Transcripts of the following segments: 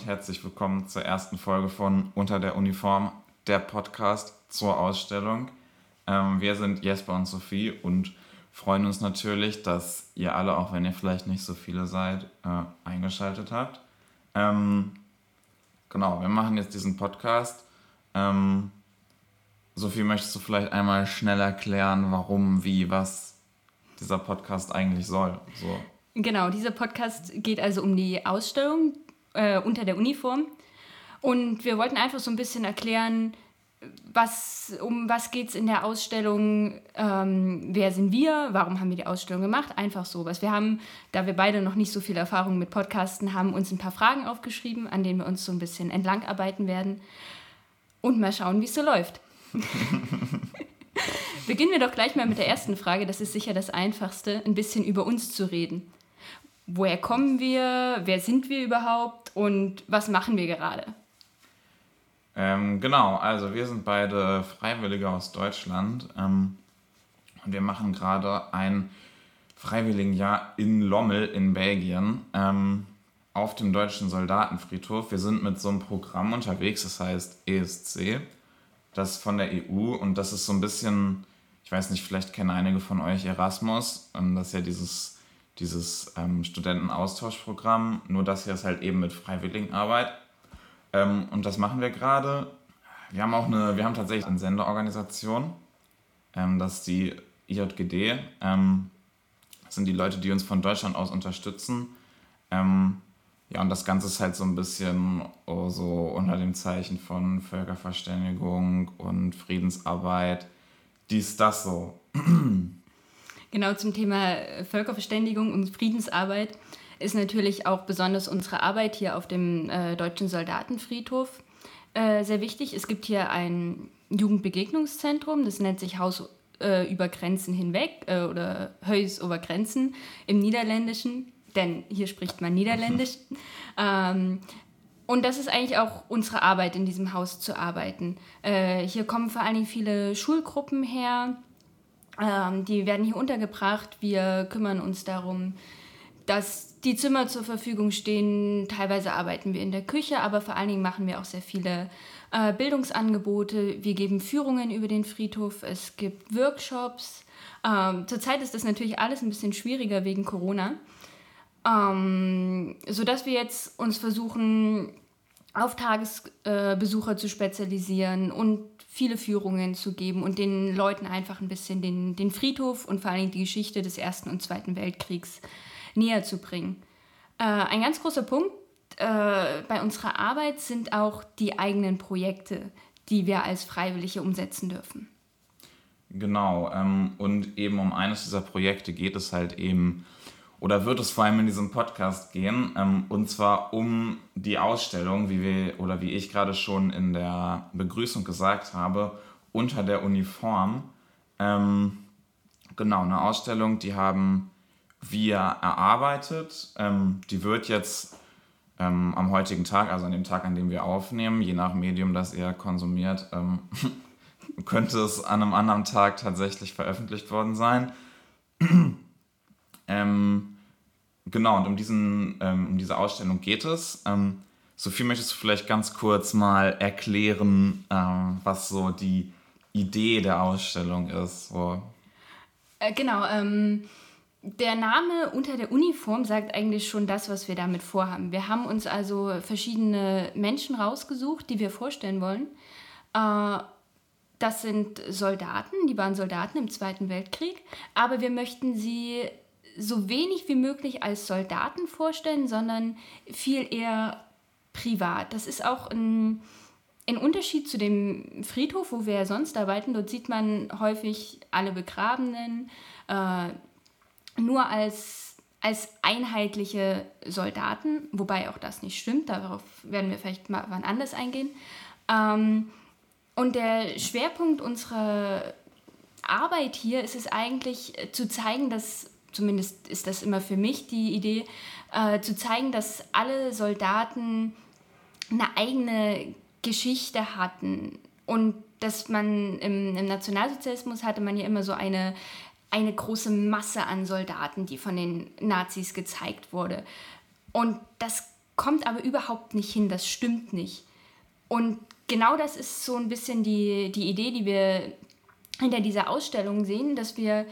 Und herzlich willkommen zur ersten Folge von Unter der Uniform, der Podcast zur Ausstellung. Ähm, wir sind Jesper und Sophie und freuen uns natürlich, dass ihr alle, auch wenn ihr vielleicht nicht so viele seid, äh, eingeschaltet habt. Ähm, genau, wir machen jetzt diesen Podcast. Ähm, Sophie, möchtest du vielleicht einmal schnell erklären, warum, wie, was dieser Podcast eigentlich soll? So. Genau, dieser Podcast geht also um die Ausstellung äh, unter der Uniform. Und wir wollten einfach so ein bisschen erklären, was, um was geht es in der Ausstellung, ähm, wer sind wir, warum haben wir die Ausstellung gemacht, einfach sowas. Wir haben, da wir beide noch nicht so viel Erfahrung mit Podcasten haben, uns ein paar Fragen aufgeschrieben, an denen wir uns so ein bisschen entlangarbeiten werden und mal schauen, wie es so läuft. Beginnen wir doch gleich mal mit der ersten Frage, das ist sicher das Einfachste, ein bisschen über uns zu reden. Woher kommen wir, wer sind wir überhaupt und was machen wir gerade? Ähm, genau, also wir sind beide Freiwillige aus Deutschland ähm, und wir machen gerade ein Freiwilligenjahr in Lommel in Belgien ähm, auf dem deutschen Soldatenfriedhof. Wir sind mit so einem Programm unterwegs, das heißt ESC, das von der EU und das ist so ein bisschen, ich weiß nicht, vielleicht kennen einige von euch Erasmus, ähm, das ist ja dieses, dieses ähm, Studentenaustauschprogramm, nur das hier ist halt eben mit Freiwilligenarbeit. Ähm, und das machen wir gerade. Wir haben auch eine, wir haben tatsächlich eine Sendeorganisation. Ähm, das ist die IJGD. Ähm, das sind die Leute, die uns von Deutschland aus unterstützen. Ähm, ja, und das Ganze ist halt so ein bisschen oh, so unter dem Zeichen von Völkerverständigung und Friedensarbeit. Dies, das so. Genau zum Thema Völkerverständigung und Friedensarbeit ist natürlich auch besonders unsere Arbeit hier auf dem äh, Deutschen Soldatenfriedhof äh, sehr wichtig. Es gibt hier ein Jugendbegegnungszentrum, das nennt sich Haus äh, über Grenzen hinweg äh, oder Heus über Grenzen im Niederländischen, denn hier spricht man Niederländisch. ähm, und das ist eigentlich auch unsere Arbeit, in diesem Haus zu arbeiten. Äh, hier kommen vor allen Dingen viele Schulgruppen her. Ähm, die werden hier untergebracht. Wir kümmern uns darum, dass die Zimmer zur Verfügung stehen. Teilweise arbeiten wir in der Küche, aber vor allen Dingen machen wir auch sehr viele äh, Bildungsangebote. Wir geben Führungen über den Friedhof. Es gibt Workshops. Ähm, zurzeit ist das natürlich alles ein bisschen schwieriger wegen Corona. Ähm, sodass wir jetzt uns versuchen, auf Tagesbesucher zu spezialisieren und viele Führungen zu geben und den Leuten einfach ein bisschen den, den Friedhof und vor allem die Geschichte des Ersten und Zweiten Weltkriegs näher zu bringen. Äh, ein ganz großer Punkt äh, bei unserer Arbeit sind auch die eigenen Projekte, die wir als Freiwillige umsetzen dürfen. Genau, ähm, und eben um eines dieser Projekte geht es halt eben, oder wird es vor allem in diesem Podcast gehen, ähm, und zwar um die Ausstellung, wie wir oder wie ich gerade schon in der Begrüßung gesagt habe, unter der Uniform. Ähm, genau, eine Ausstellung, die haben wir erarbeitet. Ähm, die wird jetzt ähm, am heutigen Tag, also an dem Tag, an dem wir aufnehmen, je nach Medium, das ihr konsumiert, ähm, könnte es an einem anderen Tag tatsächlich veröffentlicht worden sein. Ähm, genau, und um, diesen, ähm, um diese Ausstellung geht es. Ähm, Sophie, möchtest du vielleicht ganz kurz mal erklären, was so die Idee der Ausstellung ist? So. Äh, genau, ähm, der Name unter der Uniform sagt eigentlich schon das, was wir damit vorhaben. Wir haben uns also verschiedene Menschen rausgesucht, die wir vorstellen wollen. Äh, das sind Soldaten, die waren Soldaten im Zweiten Weltkrieg, aber wir möchten sie so wenig wie möglich als Soldaten vorstellen, sondern viel eher privat. Das ist auch ein, ein Unterschied zu dem Friedhof, wo wir ja sonst arbeiten. Dort sieht man häufig alle Begrabenen, äh, nur als, als einheitliche Soldaten, wobei auch das nicht stimmt, darauf werden wir vielleicht mal wann anders eingehen. Ähm, und der Schwerpunkt unserer Arbeit hier ist es eigentlich äh, zu zeigen, dass, zumindest ist das immer für mich die Idee, äh, zu zeigen, dass alle Soldaten eine eigene Geschichte hatten und dass man im, im Nationalsozialismus hatte man ja immer so eine eine große Masse an Soldaten, die von den Nazis gezeigt wurde. Und das kommt aber überhaupt nicht hin, das stimmt nicht. Und genau das ist so ein bisschen die, die Idee, die wir hinter dieser Ausstellung sehen, dass wir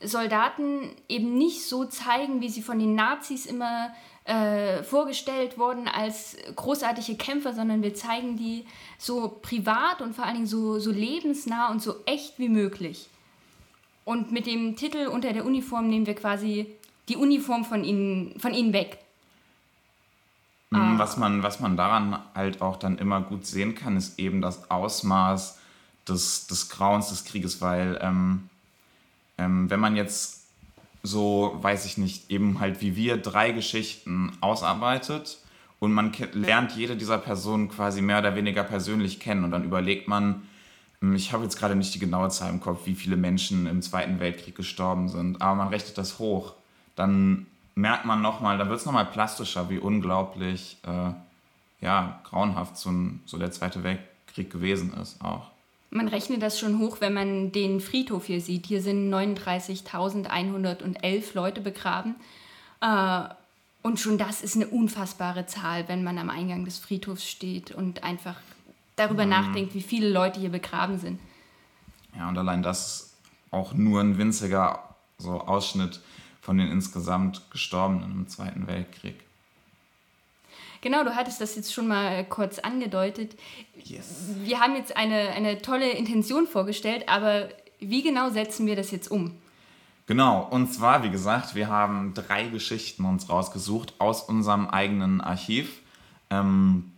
Soldaten eben nicht so zeigen, wie sie von den Nazis immer äh, vorgestellt wurden als großartige Kämpfer, sondern wir zeigen die so privat und vor allen Dingen so, so lebensnah und so echt wie möglich. Und mit dem Titel unter der Uniform nehmen wir quasi die Uniform von ihnen, von ihnen weg. Mhm, was man, was man daran halt auch dann immer gut sehen kann, ist eben das Ausmaß des, des Grauens des Krieges, weil ähm, ähm, wenn man jetzt so, weiß ich nicht, eben halt wie wir drei Geschichten ausarbeitet und man lernt jede dieser Personen quasi mehr oder weniger persönlich kennen und dann überlegt man, hm, ich habe jetzt gerade nicht die genaue Zahl im Kopf, wie viele Menschen im Zweiten Weltkrieg gestorben sind, aber man rechnet das hoch, dann merkt man nochmal, dann wird es nochmal plastischer, wie unglaublich äh, ja, grauenhaft so, ein, so der Zweite Weltkrieg gewesen ist auch. Man rechnet das schon hoch, wenn man den Friedhof hier sieht. Hier sind 39.111 Leute begraben. Äh, und schon das ist eine unfassbare Zahl, wenn man am Eingang des Friedhofs steht und einfach darüber mhm. nachdenkt, wie viele Leute hier begraben sind. Ja, und allein das ist auch nur ein winziger so Ausschnitt von den insgesamt Gestorbenen im Zweiten Weltkrieg. Genau, du hattest das jetzt schon mal kurz angedeutet. Yes. Wir haben jetzt eine, eine tolle Intention vorgestellt, aber wie genau setzen wir das jetzt um? Genau, und zwar, wie gesagt, wir haben drei Geschichten uns rausgesucht aus unserem eigenen Archiv. Ähm,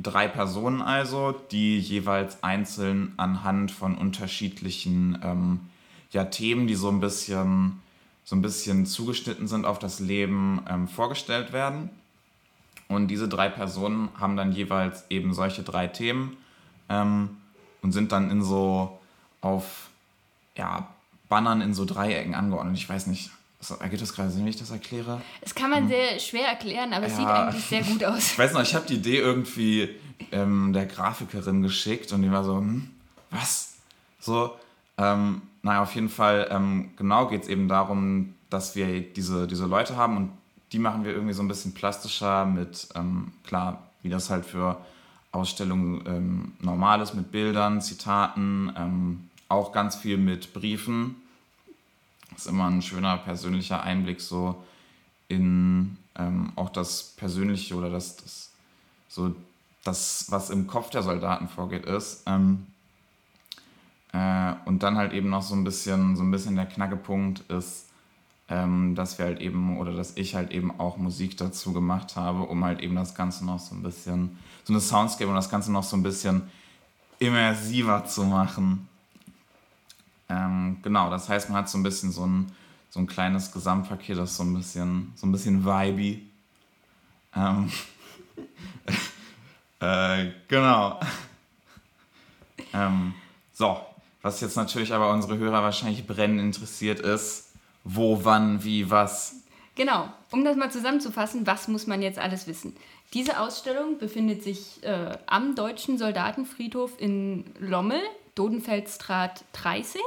drei Personen also, die jeweils einzeln anhand von unterschiedlichen ähm, ja, Themen, die so ein bisschen so ein bisschen zugeschnitten sind auf das Leben ähm, vorgestellt werden. Und diese drei Personen haben dann jeweils eben solche drei Themen ähm, und sind dann in so auf ja, Bannern in so Dreiecken angeordnet. Ich weiß nicht, ergibt das gerade Sinn, wie ich das erkläre? Das kann man hm. sehr schwer erklären, aber ja, es sieht eigentlich sehr gut aus. ich weiß noch, ich habe die Idee irgendwie ähm, der Grafikerin geschickt und die war so, hm, was? So, ähm, naja, auf jeden Fall, ähm, genau geht es eben darum, dass wir diese, diese Leute haben und die machen wir irgendwie so ein bisschen plastischer mit, ähm, klar, wie das halt für Ausstellungen ähm, normal ist, mit Bildern, Zitaten, ähm, auch ganz viel mit Briefen. Das ist immer ein schöner persönlicher Einblick so in ähm, auch das Persönliche oder das, das, so das, was im Kopf der Soldaten vorgeht, ist. Ähm, äh, und dann halt eben noch so ein bisschen, so ein bisschen der Knackepunkt ist, ähm, dass wir halt eben, oder dass ich halt eben auch Musik dazu gemacht habe, um halt eben das Ganze noch so ein bisschen, so eine Soundscape und das Ganze noch so ein bisschen immersiver zu machen. Ähm, genau, das heißt, man hat so ein bisschen so ein, so ein kleines Gesamtpaket, das so ein bisschen, so ein bisschen vibey. Ähm, äh, genau. ähm, so, was jetzt natürlich aber unsere Hörer wahrscheinlich brennend interessiert ist, wo, wann, wie, was. Genau, um das mal zusammenzufassen, was muss man jetzt alles wissen? Diese Ausstellung befindet sich äh, am Deutschen Soldatenfriedhof in Lommel, Dodenfeldstraat 30.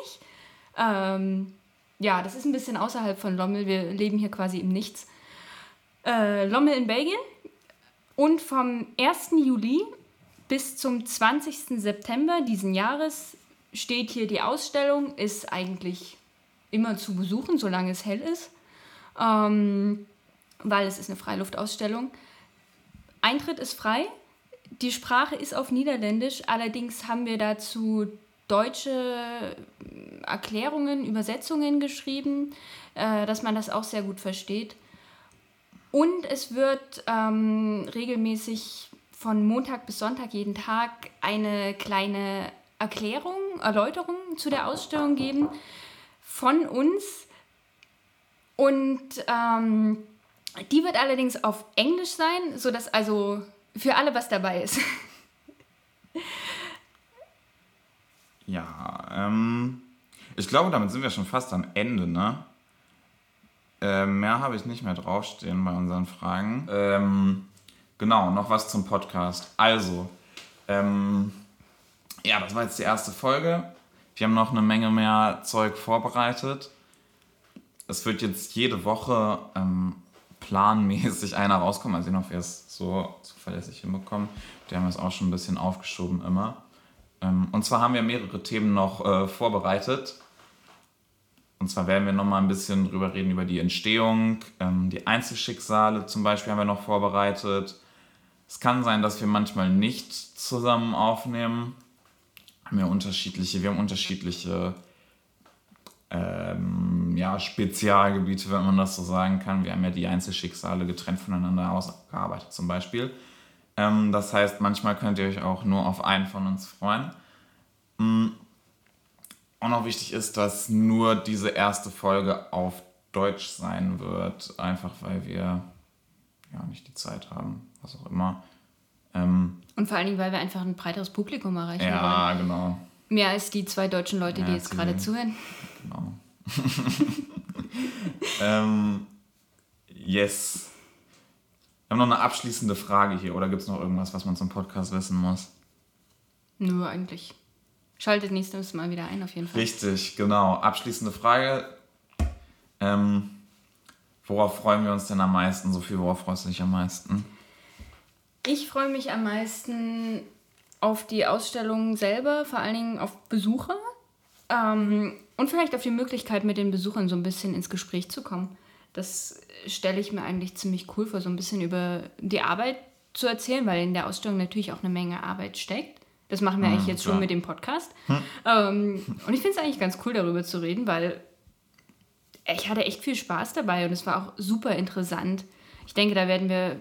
Ähm, ja, das ist ein bisschen außerhalb von Lommel, wir leben hier quasi im Nichts. Äh, Lommel in Belgien. Und vom 1. Juli bis zum 20. September diesen Jahres steht hier die Ausstellung, ist eigentlich immer zu besuchen, solange es hell ist, ähm, weil es ist eine Freiluftausstellung. Eintritt ist frei. Die Sprache ist auf Niederländisch, allerdings haben wir dazu deutsche Erklärungen, Übersetzungen geschrieben, äh, dass man das auch sehr gut versteht. Und es wird ähm, regelmäßig von Montag bis Sonntag jeden Tag eine kleine Erklärung, Erläuterung zu der Ausstellung geben von uns. Und ähm, die wird allerdings auf Englisch sein, sodass also für alle was dabei ist. ja, ähm, ich glaube, damit sind wir schon fast am Ende, ne? Äh, mehr habe ich nicht mehr draufstehen bei unseren Fragen. Ähm, genau, noch was zum Podcast. Also, ähm, ja, das war jetzt die erste Folge. Wir haben noch eine Menge mehr Zeug vorbereitet. Es wird jetzt jede Woche ähm, planmäßig einer rauskommt. Mal sehen, ob wir es so zuverlässig hinbekommen. Die haben es auch schon ein bisschen aufgeschoben immer. Ähm, und zwar haben wir mehrere Themen noch äh, vorbereitet. Und zwar werden wir nochmal ein bisschen drüber reden, über die Entstehung, ähm, die Einzelschicksale zum Beispiel haben wir noch vorbereitet. Es kann sein, dass wir manchmal nicht zusammen aufnehmen. Haben wir unterschiedliche, wir haben unterschiedliche ähm, ja, Spezialgebiete, wenn man das so sagen kann. Wir haben ja die Einzelschicksale getrennt voneinander ausgearbeitet zum Beispiel. Ähm, das heißt, manchmal könnt ihr euch auch nur auf einen von uns freuen. Mhm. Auch noch wichtig ist, dass nur diese erste Folge auf Deutsch sein wird, einfach weil wir ja nicht die Zeit haben, was auch immer. Ähm, Und vor allen Dingen, weil wir einfach ein breiteres Publikum erreichen ja, wollen. Ja, genau. Mehr als die zwei deutschen Leute, ja, die jetzt gerade zuhören. Genau. ähm, yes. Wir haben noch eine abschließende Frage hier, oder gibt es noch irgendwas, was man zum Podcast wissen muss? Nur eigentlich. Schaltet nächstes Mal wieder ein, auf jeden Fall. Richtig, genau. Abschließende Frage. Ähm, worauf freuen wir uns denn am meisten? Sophie, worauf freust du dich am meisten? Ich freue mich am meisten auf die Ausstellung selber, vor allen Dingen auf Besucher. Ähm, und vielleicht auf die Möglichkeit, mit den Besuchern so ein bisschen ins Gespräch zu kommen. Das stelle ich mir eigentlich ziemlich cool vor, so ein bisschen über die Arbeit zu erzählen, weil in der Ausstellung natürlich auch eine Menge Arbeit steckt. Das machen wir mhm, eigentlich jetzt klar. schon mit dem Podcast. Hm. Ähm, und ich finde es eigentlich ganz cool, darüber zu reden, weil ich hatte echt viel Spaß dabei und es war auch super interessant. Ich denke, da werden wir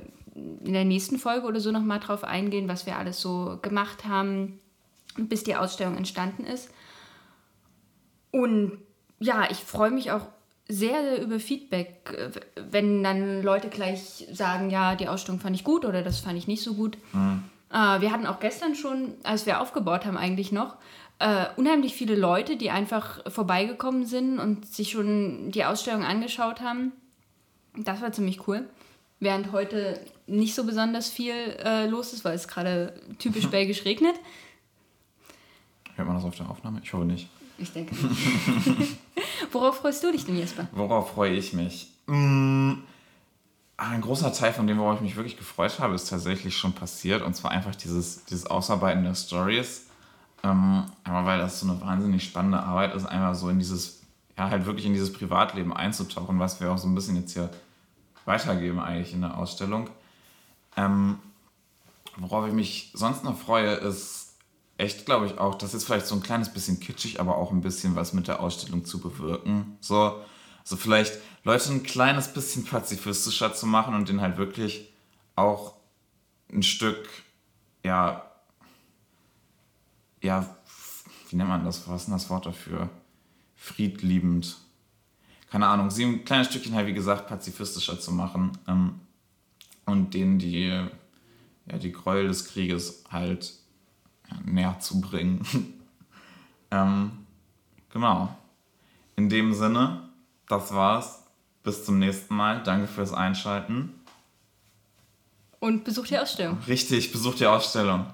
in der nächsten Folge oder so nochmal drauf eingehen, was wir alles so gemacht haben, bis die Ausstellung entstanden ist. Und ja, ich freue mich auch sehr über Feedback, wenn dann Leute gleich sagen, ja, die Ausstellung fand ich gut oder das fand ich nicht so gut. Mhm. Äh, wir hatten auch gestern schon, als wir aufgebaut haben eigentlich noch, äh, unheimlich viele Leute, die einfach vorbeigekommen sind und sich schon die Ausstellung angeschaut haben. Das war ziemlich cool. Während heute nicht so besonders viel äh, los ist, weil es gerade typisch belgisch regnet. Hört man das auf der Aufnahme? Ich hoffe nicht. Ich denke nicht. Worauf freust du dich denn, Jesper? Worauf freue ich mich? Mmh, ein großer Teil von dem, worauf ich mich wirklich gefreut habe, ist tatsächlich schon passiert. Und zwar einfach dieses, dieses Ausarbeiten der Stories. Ähm, einmal, weil das so eine wahnsinnig spannende Arbeit ist, einmal so in dieses, ja, halt wirklich in dieses Privatleben einzutauchen, was wir auch so ein bisschen jetzt hier weitergeben eigentlich in der Ausstellung. Ähm, worauf ich mich sonst noch freue, ist echt, glaube ich, auch, das ist vielleicht so ein kleines bisschen kitschig, aber auch ein bisschen was mit der Ausstellung zu bewirken. So, also vielleicht Leute ein kleines bisschen pazifistischer zu machen und den halt wirklich auch ein Stück, ja, ja, wie nennt man das? Was ist denn das Wort dafür? Friedliebend. Keine Ahnung, sie ein kleines Stückchen halt, wie gesagt, pazifistischer zu machen ähm, und denen die, ja, die Gräuel des Krieges halt ja, näher zu bringen. ähm, genau. In dem Sinne, das war's. Bis zum nächsten Mal. Danke fürs Einschalten. Und besucht die Ausstellung. Richtig, besucht die Ausstellung.